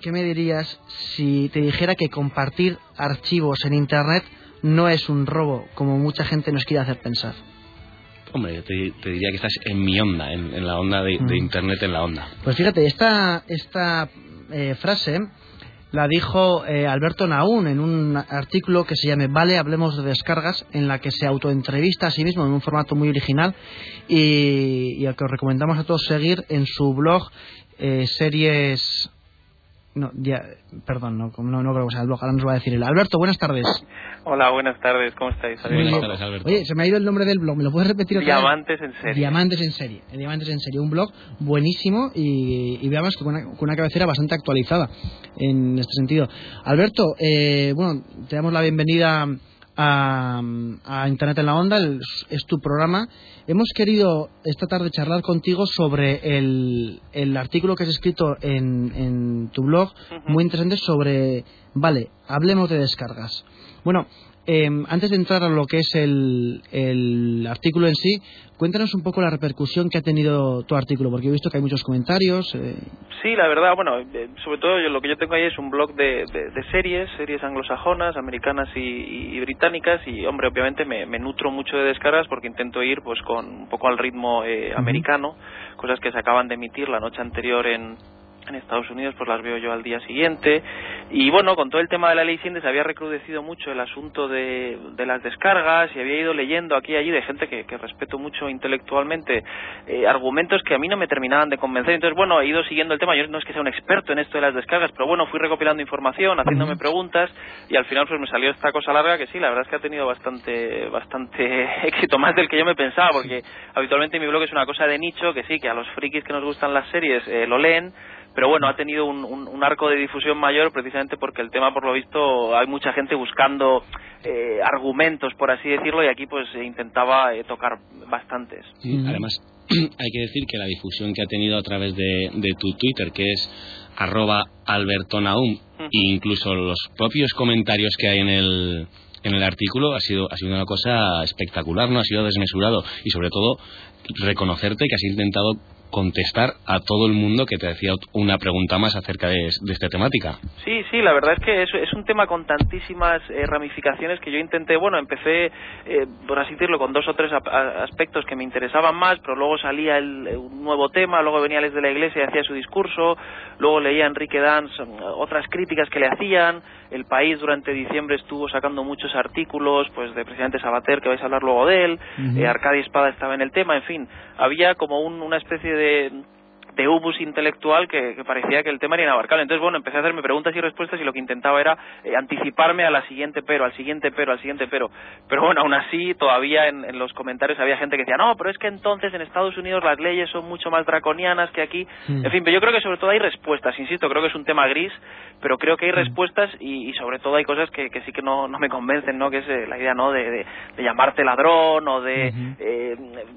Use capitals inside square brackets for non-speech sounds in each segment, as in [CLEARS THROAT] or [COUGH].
¿qué me dirías si te dijera que compartir archivos en Internet no es un robo, como mucha gente nos quiere hacer pensar? Hombre, te, diría que estás en mi onda, en, la onda de, mm. Internet, en la onda. Pues fíjate, esta, esta eh, frase la dijo eh, Alberto Naún en un artículo que se llama Vale, hablemos de descargas, en la que se autoentrevista a sí mismo en un formato muy original y, al que os recomendamos a todos seguir en su blog eh, series no, ya, perdón, no, no, no creo que sea el blog, ahora nos va a decir él. Alberto, buenas tardes. Hola, buenas tardes, ¿cómo estáis? Buenas tardes, Alberto. Oye, se me ha ido el nombre del blog, ¿me lo puedes repetir otra Diamantes en serie. Diamantes en serie, Diamantes en serie, un blog buenísimo y, veamos con una, con una cabecera bastante actualizada en este sentido. Alberto, eh, bueno, te damos la bienvenida a, Internet en la Onda, es tu programa. Hemos querido esta tarde charlar contigo sobre el, el artículo que has escrito en, en tu blog, muy interesante sobre, vale, hablemos de descargas. Bueno, Em, antes de entrar a lo que es el, el, artículo en sí, cuéntanos un poco la repercusión que ha tenido tu artículo, porque he visto que hay muchos comentarios. Eh. Sí, la verdad, bueno, eh, sobre todo lo que yo tengo ahí es un blog de, de, series, series anglosajonas, americanas y, británicas, y hombre, obviamente me, nutro mucho de descargas porque intento ir pues con un poco al ritmo eh, americano, cosas que se acaban de emitir la noche anterior en en Estados Unidos pues las veo yo al día siguiente. Y bueno con todo el tema de la ley Sinde se había recrudecido mucho el asunto de, de las descargas y había ido leyendo aquí y allí de gente que, que respeto mucho intelectualmente eh, argumentos que a mí no me terminaban de convencer. Entonces bueno he ido siguiendo el tema. Yo no es que sea un experto en esto de las descargas pero bueno fui recopilando información haciéndome preguntas y al final pues me salió esta cosa larga que sí la verdad es que ha tenido bastante bastante [LAUGHS] éxito más del que yo me pensaba porque habitualmente mi blog es una cosa de nicho que sí que a los frikis que nos gustan las series eh, lo leen pero bueno, ha tenido un, arco de difusión mayor precisamente porque el tema, por lo visto, hay mucha gente buscando eh, argumentos, por así decirlo, y aquí pues intentaba eh, tocar bastantes. además, [CLEARS THROAT] hay que decir que la difusión que ha tenido a través de, tu Twitter, que es arroba albertonaum, e incluso los propios comentarios que hay en el, en el artículo ha sido, ha sido una cosa espectacular, no ha sido desmesurado. Y sobre todo reconocerte que has intentado contestar a todo el mundo que te decía una pregunta más acerca de, esta temática. Sí, sí, la verdad es que es, un tema con tantísimas eh, ramificaciones que yo intenté, bueno, empecé, eh, por así decirlo, con dos o tres aspectos que me interesaban más, pero luego salía el, un nuevo tema, luego venía Les de la Iglesia y hacía su discurso, luego leía a Enrique Danz otras críticas que le hacían, el país durante diciembre estuvo sacando muchos artículos, pues de presidente Sabater, que vais a hablar luego de él, uh Arcadia Espada estaba en el tema, en fin, había como una especie de de ubus intelectual que, parecía que el tema era inabarcable. Entonces, bueno, empecé a hacerme preguntas y respuestas y lo que intentaba era eh, anticiparme a la siguiente pero, al siguiente pero, al siguiente pero. Pero bueno, aún así, todavía en, los comentarios había gente que decía, no, pero es que entonces en Estados Unidos las leyes son mucho más draconianas que aquí. Mm. En fin, pero yo creo que sobre todo hay respuestas, insisto, creo que es un tema gris, pero creo que hay mm. respuestas y, sobre todo hay cosas que, sí que no, no me convencen, ¿no? Que es eh, la idea, ¿no? De, llamarte ladrón o de eh,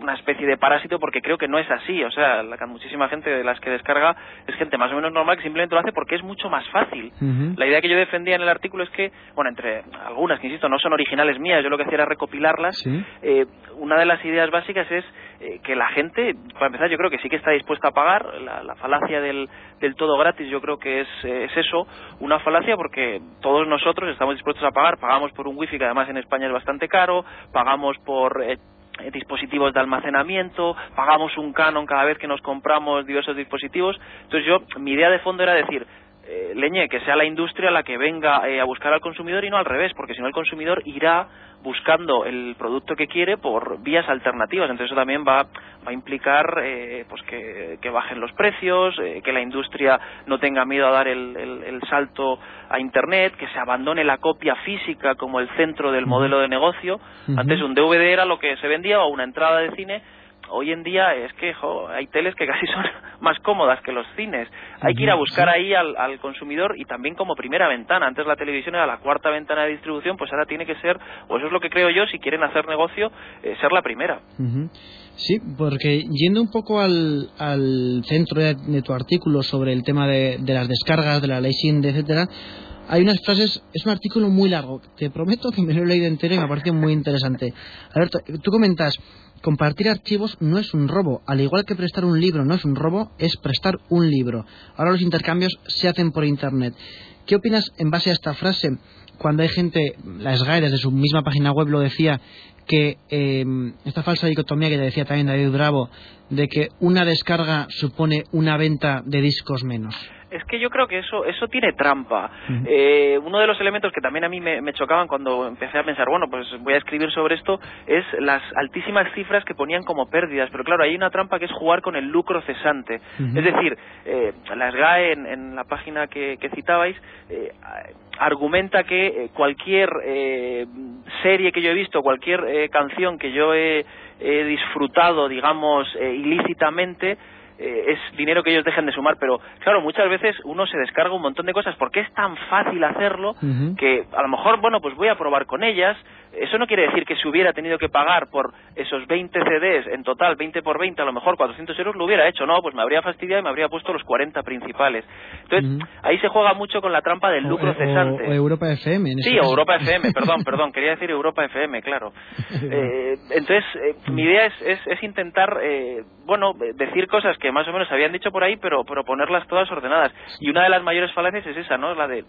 una especie de parásito, porque creo que no es así. O sea, la, muchísima gente de las que descarga es gente más o menos normal que simplemente lo hace porque es mucho más fácil. La idea que yo defendía en el artículo es que, bueno, entre algunas que insisto no son originales mías, yo lo que hacía era recopilarlas, eh, una de las ideas básicas es eh, que la gente, para empezar, yo creo que sí que está dispuesta a pagar, la, falacia del, del, todo gratis yo creo que es, eh, es eso, una falacia porque todos nosotros estamos dispuestos a pagar, pagamos por un wifi que además en España es bastante caro, pagamos por eh, dispositivos de almacenamiento, pagamos un canon cada vez que nos compramos diversos dispositivos. Entonces yo, mi idea de fondo era decir, eh, leñe, que sea la industria la que venga eh, a buscar al consumidor y no al revés, porque si no el consumidor irá buscando el producto que quiere por vías alternativas. Entonces eso también va, va a implicar eh, pues que, bajen los precios, que la industria no tenga miedo a dar el, el, salto a Internet, que se abandone la copia física como el centro del modelo de negocio. Antes un DVD era lo que se vendía o una entrada de cine hoy en día es que hay teles que casi [LAUGHS] son más cómodas que los cines. Hay que ir a buscar ahí al, consumidor y también como primera ventana. Antes la televisión era la cuarta ventana de distribución, pues ahora tiene que ser, o eso es lo que creo yo, si quieren hacer negocio, eh, ser la primera. Sí, porque yendo un poco al, centro de, tu artículo sobre el tema de, las descargas, de la ley SIND, etcétera, hay unas frases, es un artículo muy largo, te prometo que me lo he leído entero y me ha parecido muy interesante. Alberto, tú comentas compartir archivos no es un robo. Al igual que prestar un libro no es un robo, es prestar un libro. Ahora los intercambios se hacen por Internet. ¿Qué opinas en base a esta frase? Cuando hay gente, la SGAE desde su misma página web lo decía, que eh, esta falsa dicotomía que te decía también David Bravo, de que una descarga supone una venta de discos menos es que yo creo que eso eso tiene trampa. eh, uno de los elementos que también a mí me, chocaban cuando empecé a pensar, bueno, pues voy a escribir sobre esto, es las altísimas cifras que ponían como pérdidas. Pero claro, hay una trampa que es jugar con el lucro cesante. Es decir, eh, la SGAE en, la página que, citabais eh, argumenta que eh, cualquier eh, serie que yo he visto, cualquier eh, canción que yo he, he disfrutado, digamos, ilícitamente, eh, es dinero que ellos dejen de sumar, pero claro, muchas veces uno se descarga un montón de cosas porque es tan fácil hacerlo que a lo mejor, bueno, pues voy a probar con ellas. Eso no quiere decir que si hubiera tenido que pagar por esos 20 CDs en total, 20 por 20, a lo mejor 400 euros, lo hubiera hecho, no, pues me habría fastidiado y me habría puesto los 40 principales. Entonces, ahí se juega mucho con la trampa del lucro cesante. O, Europa FM. En sí, Europa FM, [LAUGHS] perdón, perdón, quería decir Europa FM, claro. [LAUGHS] Eh, entonces, eh, mi idea es, es, es intentar, bueno, decir cosas que más o menos habían dicho por ahí, pero, pero ponerlas todas ordenadas. Y una de las mayores falacias es esa, ¿no? La de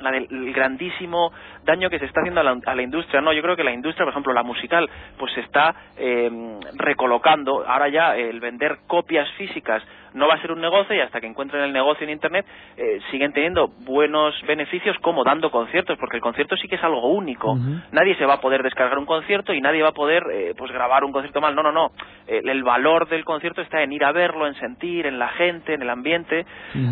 la del grandísimo daño que se está haciendo a la, industria. No, yo creo que la industria, por ejemplo, la musical, pues se está eh, recolocando. Ahora ya el vender copias físicas no va a ser un negocio y hasta que encuentren el negocio en Internet eh, siguen teniendo buenos beneficios como dando conciertos, porque el concierto sí que es algo único. Nadie se va a poder descargar un concierto y nadie va a poder eh, pues grabar un concierto mal. No, no, no. el valor del concierto está en ir a verlo, en sentir, en la gente, en el ambiente.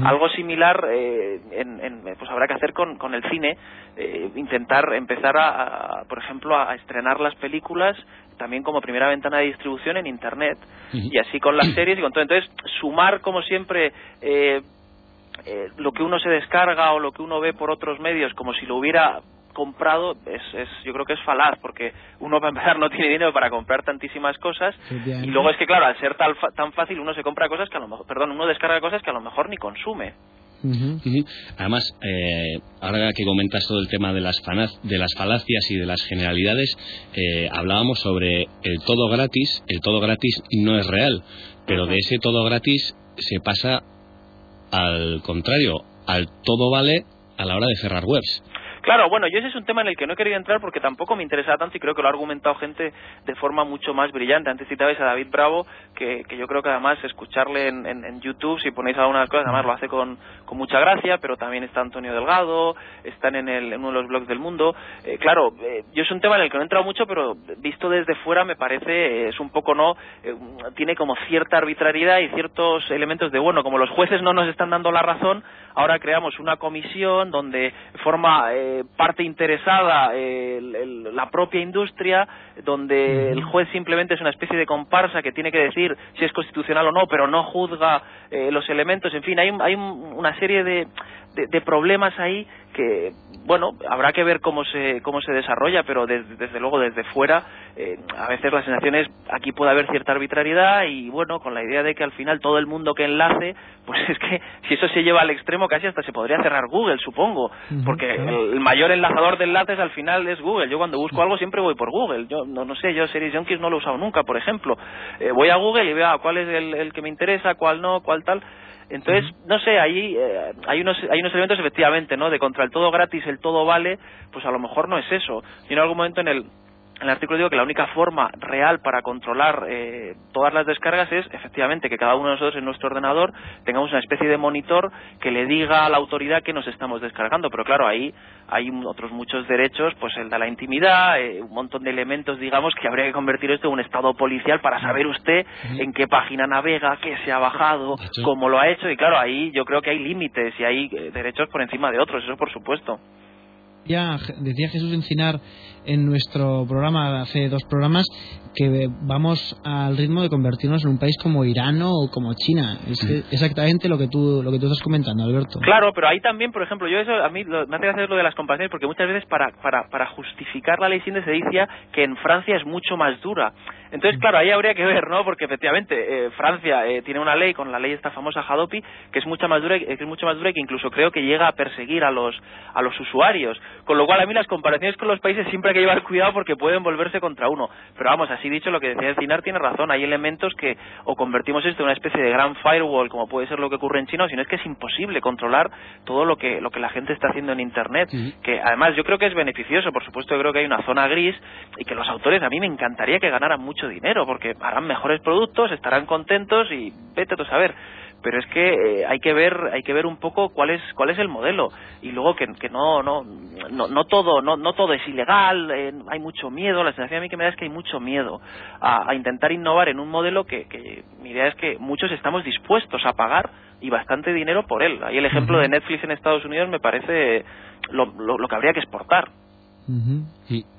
Algo similar en, pues habrá que hacer con, con, el cine, eh, intentar empezar a, por ejemplo, a, estrenar las películas también como primera ventana de distribución en Internet. Y así con las series y con todo. Entonces, sumar como siempre eh, eh, lo que uno se descarga o lo que uno ve por otros medios como si lo hubiera comprado es, es, yo creo que es falaz porque uno [LAUGHS] para empezar no tiene dinero para comprar tantísimas cosas. Y luego es que claro al ser tan, tan fácil uno se compra cosas que a lo mejor perdón uno descarga cosas que a lo mejor ni consume Además, eh, ahora que comentas todo el tema de las, de las falacias y de las generalidades, eh, hablábamos sobre el todo gratis. El todo gratis no es real, pero de ese todo gratis se pasa al contrario, al todo vale a la hora de cerrar webs. Claro, bueno, yo ese es un tema en el que no he querido entrar porque tampoco me interesa tanto y creo que lo ha argumentado gente de forma mucho más brillante. Antes citabais a David Bravo, que, yo creo que además escucharle en, YouTube, si ponéis algunas cosas, además lo hace con, mucha gracia, pero también está Antonio Delgado, están en, el, en uno de los blogs del mundo. Eh, claro, eh, yo es un tema en el que no he entrado mucho, pero visto desde fuera me parece, eh, es un poco no, tiene como cierta arbitrariedad y ciertos elementos de, bueno, como los jueces no nos están dando la razón, ahora creamos una comisión donde forma parte interesada la propia industria, donde el juez simplemente es una especie de comparsa que tiene que decir si es constitucional o no, pero no juzga eh, los elementos. En fin, hay, hay una serie de, de, problemas ahí que, bueno, habrá que ver cómo se, cómo se desarrolla, pero desde luego desde fuera, eh, a veces las sensaciones, aquí puede haber cierta arbitrariedad y, bueno, con la idea de que al final todo el mundo que enlace, pues [LAUGHS] es que si eso se lleva al extremo casi hasta se podría cerrar Google, supongo, porque el, mayor enlazador de enlaces al final es Google. Yo cuando busco algo siempre voy por Google. Yo no, no sé, yo Series Junkies no lo he usado nunca, por ejemplo. Eh, voy a Google y veo ah, cuál es el, el que me interesa, cuál no, cuál tal entonces, no sé, ahí eh, hay unos hay unos elementos efectivamente, ¿no? De contra el todo gratis, el todo vale, pues a lo mejor no es eso. Yo en algún momento en el en el artículo digo que la única forma real para controlar eh, todas las descargas es efectivamente que cada uno de nosotros en nuestro ordenador tengamos una especie de monitor que le diga a la autoridad que nos estamos descargando. Pero claro, ahí hay otros muchos derechos, pues el de la intimidad, eh, un montón de elementos, digamos, que habría que convertir esto en un estado policial para saber usted en qué página navega, qué se ha bajado, cómo lo ha hecho. Y claro, ahí yo creo que hay límites y hay eh, derechos por encima de otros, eso por supuesto. Ya decía Jesús Encinar en nuestro programa, hace dos programas, que vamos al ritmo de convertirnos en un país como Irán o como China. Es exactamente lo que tú lo que tú estás comentando, Alberto. Claro, pero ahí también, por ejemplo, yo eso a mí me hace hacer lo de las comparaciones porque muchas veces para, para, para justificar la ley sin se dice que en Francia es mucho más dura. Entonces, claro, ahí habría que ver, ¿no? Porque efectivamente eh, Francia eh, tiene una ley con la ley esta famosa Hadopi que es mucho más dura, que es mucho más dura y que incluso creo que llega a perseguir a los a los usuarios. Con lo cual a mí las comparaciones con los países siempre hay que llevar cuidado porque pueden volverse contra uno. Pero vamos, así dicho, lo que decía el Cinar tiene razón. Hay elementos que o convertimos esto en una especie de gran firewall, como puede ser lo que ocurre en China, o si no es que es imposible controlar todo lo que lo que la gente está haciendo en Internet. Que además yo creo que es beneficioso. Por supuesto, yo creo que hay una zona gris y que los autores a mí me encantaría que ganaran mucho dinero porque harán mejores productos, estarán contentos y vete a saber. Pero es que eh, hay que ver hay que ver un poco cuál es cuál es el modelo. Y luego que, que no, no no no todo no no todo es ilegal eh, hay mucho miedo. La sensación a mí que me da es que hay mucho miedo a, intentar innovar en un modelo que, que, mi idea es que muchos estamos dispuestos a pagar y bastante dinero por él. Ahí el ejemplo de Netflix en Estados Unidos me parece lo, lo que habría que exportar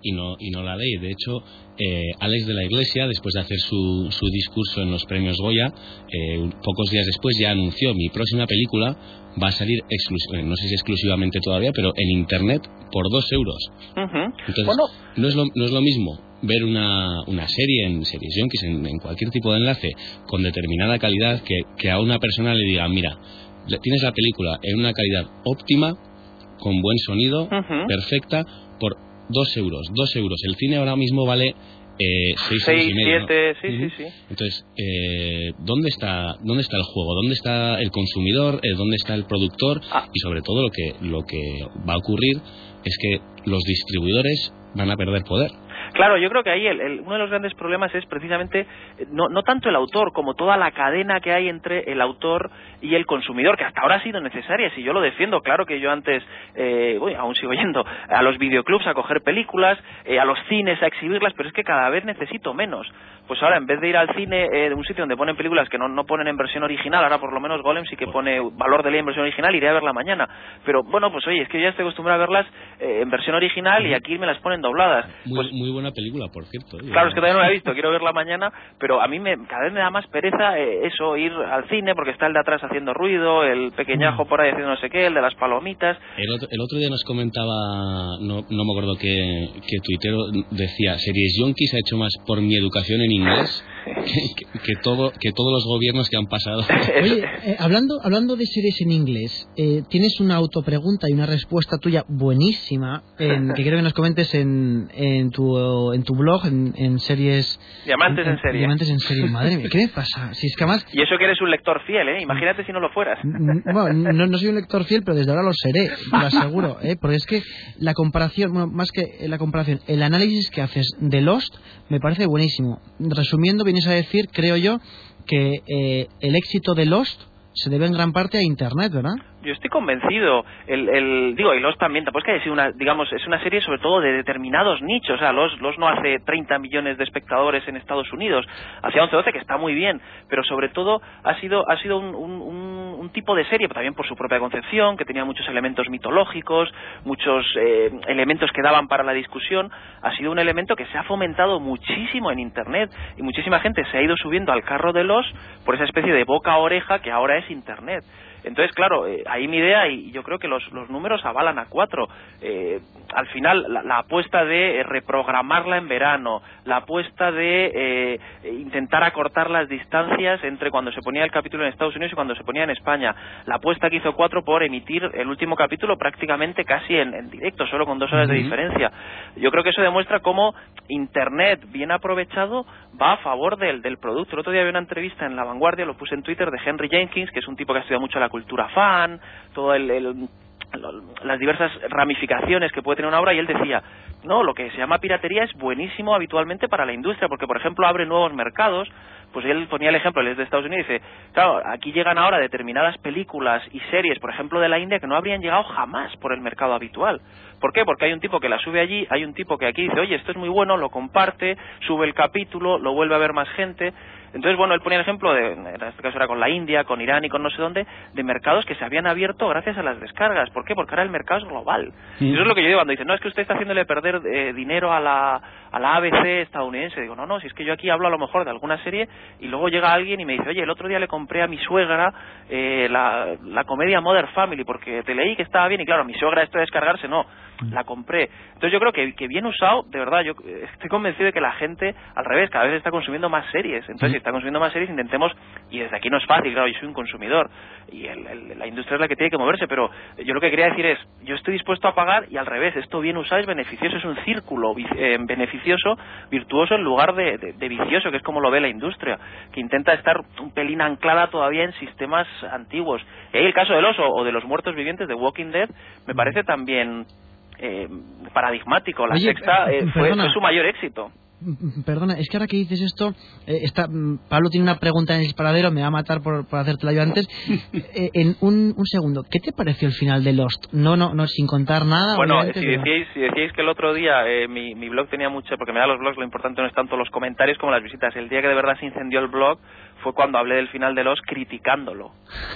y, no, y no la ley. De hecho, eh, Alex de la Iglesia, después de hacer su, su discurso en los premios Goya, eh, pocos días después ya anunció mi próxima película va a salir, eh, no sé si exclusivamente todavía, pero en Internet por dos euros. Entonces, no, es lo, no es lo mismo ver una, una serie en series Yonkis, en, en, cualquier tipo de enlace, con determinada calidad, que, que a una persona le diga, mira, tienes la película en una calidad óptima, con buen sonido, perfecta, por dos euros. Dos euros. El cine ahora mismo vale eh, seis, seis y medio. Siete, sí, sí, sí. Entonces, eh, ¿dónde, está, ¿dónde está el juego? ¿Dónde está el consumidor? Eh, ¿Dónde está el productor? Ah. Y sobre todo lo que, lo que va a ocurrir es que los distribuidores van a perder poder. Claro, yo creo que ahí el, uno de los grandes problemas es precisamente eh, no, no tanto el autor como toda la cadena que hay entre el autor y el consumidor, que hasta ahora ha sido necesaria, si yo lo defiendo, claro que yo antes, eh, aún sigo yendo a los videoclubs a coger películas, eh, a los cines a exhibirlas, pero es que cada vez necesito menos pues ahora en vez de ir al cine eh, de un sitio donde ponen películas que no, no ponen en versión original, ahora por lo menos Golem sí que pone valor de ley en versión original, iré a verla mañana. Pero bueno, pues oye, es que yo ya estoy acostumbrado a verlas eh, en versión original y aquí me las ponen dobladas. Muy, pues, muy buena película, por cierto. ¿eh? Claro, es que todavía no la he visto, quiero verla mañana, pero a mí me, cada vez me da más pereza eso, ir al cine porque está el de atrás haciendo ruido, el pequeñajo por ahí haciendo no sé qué, el de las palomitas. El otro, el otro día nos comentaba, no, no me acuerdo qué, qué tuitero decía, Series Yonkis ha hecho más por mi educación en inglés [LAUGHS] que, todo, que todos los gobiernos que han pasado. [LAUGHS] Oye, eh, hablando, hablando de series en inglés, eh, tienes una autopregunta y una respuesta tuya buenísima que [LAUGHS] quiero que nos comentes en, en, tu, en tu blog, en, series... Diamantes en, serie. Diamantes en serie. Madre mía, ¿qué me pasa? Si es que además... Y eso que eres un lector fiel, ¿eh? Imagínate si no lo fueras. Bueno, no, no soy un lector fiel, pero desde ahora lo seré, lo aseguro, ¿eh? Porque es que la comparación, bueno, más que la comparación, el análisis que haces de Lost me parece buenísimo. Resumiendo, vienes a decir, creo yo, que eh, el éxito de Lost se debe en gran parte a Internet, ¿verdad? Yo estoy convencido. El, el, digo, y Los también, tampoco es que haya sido una, digamos, es una serie sobre todo de determinados nichos. O sea, Los, Los no hace 30 millones de espectadores en Estados Unidos, hacía 11-12, que está muy bien, pero sobre todo ha sido, ha sido un, tipo de serie, también por su propia concepción, que tenía muchos elementos mitológicos, muchos eh, elementos que daban para la discusión. Ha sido un elemento que se ha fomentado muchísimo en Internet y muchísima gente se ha ido subiendo al carro de Los por esa especie de boca a oreja que ahora es Internet. Entonces, claro, eh, ahí mi idea, y yo creo que los, los números avalan a cuatro. Eh, al final, la, apuesta de reprogramarla en verano, la apuesta de eh, intentar acortar las distancias entre cuando se ponía el capítulo en Estados Unidos y cuando se ponía en España, la apuesta que hizo cuatro por emitir el último capítulo prácticamente casi en, directo, solo con dos horas de diferencia. Yo creo que eso demuestra cómo Internet, bien aprovechado, va a favor del, del producto. El otro día había una entrevista en La Vanguardia, lo puse en Twitter, de Henry Jenkins, que es un tipo que ha estudiado mucho la cultura fan, todo el, las diversas ramificaciones que puede tener una obra y él decía, no, lo que se llama piratería es buenísimo habitualmente para la industria porque, por ejemplo, abre nuevos mercados. Pues él ponía el ejemplo, él es de Estados Unidos y dice, claro, aquí llegan ahora determinadas películas y series, por ejemplo, de la India, que no habrían llegado jamás por el mercado habitual. ¿Por qué? Porque hay un tipo que la sube allí, hay un tipo que aquí dice, oye, esto es muy bueno, lo comparte, sube el capítulo, lo vuelve a ver más gente. Entonces, bueno, él ponía el ejemplo, de, en este caso era con la India, con Irán y con no sé dónde, de mercados que se habían abierto gracias a las descargas. ¿Por qué? Porque ahora el mercado es global. Y eso es lo que yo digo cuando dicen, no, es que usted está haciéndole perder eh, dinero a la, a la ABC estadounidense. Digo, no, no, si es que yo aquí hablo a lo mejor de alguna serie y luego llega alguien y me dice, oye, el otro día le compré a mi suegra eh, la, la comedia Mother Family porque te leí que estaba bien y claro, mi suegra esto de descargarse, no, la compré. Entonces yo creo que, que bien usado, de verdad, yo estoy convencido de que la gente, al revés, cada vez está consumiendo más series. Entonces, si está consumiendo más series, intentemos, y desde aquí no es fácil, claro, yo soy un consumidor y el, la industria es la que tiene que moverse, pero yo lo que quería decir es, yo estoy dispuesto a pagar y al revés, esto bien usado es beneficioso, es un círculo eh, beneficioso, virtuoso en lugar de, de, vicioso, que es como lo ve la industria, que intenta estar un pelín anclada todavía en sistemas antiguos. Y ahí el caso del oso o de los muertos vivientes de Walking Dead me parece también eh, paradigmático. La sexta eh, fue, su mayor éxito. Perdona, es que ahora que dices esto, eh, está, mm, Pablo tiene una pregunta en el disparadero, me va a matar por, por hacértela yo antes. [LAUGHS] Eh, en un, un, segundo, ¿qué te pareció el final de Lost? No, no, no sin contar nada. Bueno, si, decíais, si decíais que el otro día eh, mi, mi blog tenía mucho, porque me da los blogs, lo importante no es tanto los comentarios como las visitas. El día que de verdad se incendió el blog fue cuando hablé del final de Lost criticándolo.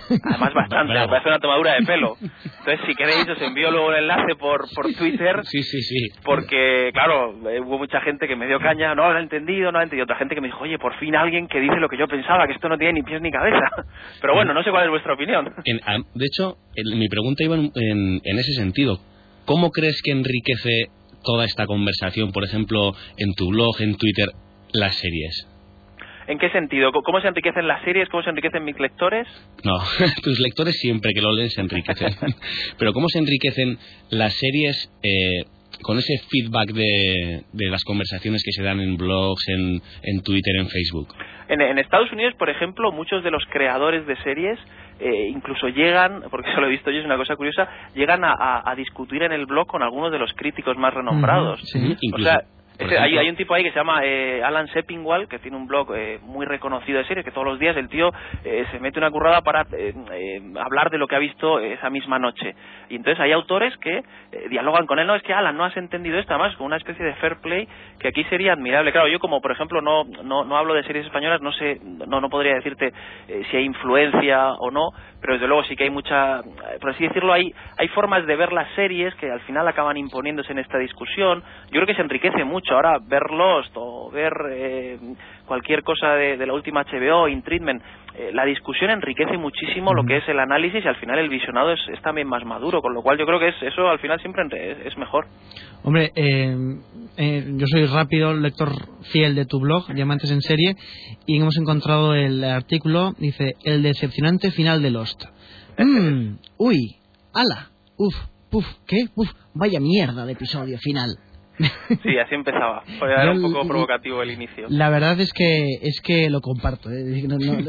[LAUGHS] Además, bastante, me parece una tomadura de pelo. Entonces, si queréis, os envío luego el enlace por, por Twitter. Sí, sí, sí. Porque, claro, hubo mucha gente que me dio caña, no lo he entendido, no lo he entendido. Otra gente que me dijo, oye, por fin alguien que dice lo que yo pensaba, que esto no tiene ni pies ni cabeza. [LAUGHS] Pero bueno, no sé cuál es vuestra opinión. de hecho, mi pregunta iba en, en ese sentido. ¿Cómo crees que enriquece toda esta conversación, por ejemplo, en tu blog, en Twitter, las series? ¿En qué sentido? ¿Cómo se enriquecen las series? ¿Cómo se enriquecen mis lectores? No, [LAUGHS] tus lectores siempre que lo leen se enriquecen. [LAUGHS] Pero ¿cómo se enriquecen las series eh, con ese feedback de, de, las conversaciones que se dan en blogs, en, en Twitter, en Facebook? En, Estados Unidos, por ejemplo, muchos de los creadores de series eh, incluso llegan, porque eso lo he visto yo, es una cosa curiosa, llegan a, a, discutir en el blog con algunos de los críticos más renombrados. sí, o sea, hay, hay, un tipo ahí que se llama eh, Alan Seppingwall, que tiene un blog eh, muy reconocido de serie, que todos los días el tío eh, se mete una currada para hablar de lo que ha visto esa misma noche. Y entonces hay autores que dialogan con él, no, es que Alan, no has entendido esto, además, con una especie de fair play que aquí sería admirable. Claro, yo como, por ejemplo, no, no, no hablo de series españolas, no sé, no, no podría decirte si hay influencia o no, pero desde luego sí que hay mucha, por así decirlo, hay, hay formas de ver las series que al final acaban imponiéndose en esta discusión. Yo creo que se enriquece mucho. Ahora, ver Lost o ver eh, cualquier cosa de, la última HBO, In Treatment, eh, la discusión enriquece muchísimo lo que es el análisis y al final el visionado es, también más maduro, con lo cual yo creo que es, eso al final siempre es, mejor. Hombre, eh, yo soy rápido lector fiel de tu blog, Diamantes en Serie, y hemos encontrado el artículo, dice, el decepcionante final de Lost. Mm, uy, ala, uf, puf, ¿qué? Uf, vaya mierda de episodio final. [LAUGHS] Sí, así empezaba. Era un poco provocativo el inicio. La verdad es que es que lo comparto. ¿eh?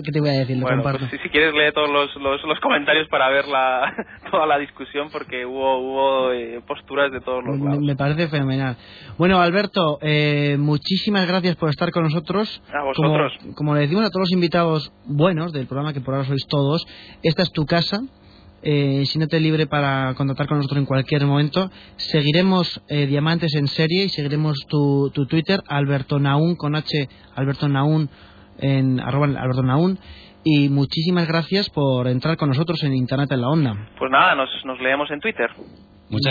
¿Qué te voy a decir? Lo bueno, comparto. Pues, si, quieres lee todos los, los, comentarios para ver la, [LAUGHS] toda la discusión porque hubo, hubo eh, posturas de todos los lados. Me, parece fenomenal. Bueno, Alberto, eh, muchísimas gracias por estar con nosotros. A vosotros. Como, como le decimos a todos los invitados buenos del programa, que por ahora sois todos, esta es tu casa eh, siéntate libre para contactar con nosotros en cualquier momento. Seguiremos eh, Diamantes en serie y seguiremos tu, tu Twitter, Alberto Naun, con H, Alberto Naun, en arroba Alberto Naun. Y muchísimas gracias por entrar con nosotros en Internet en la Onda. Pues nada, nos, nos leemos en Twitter. Muchas gracias.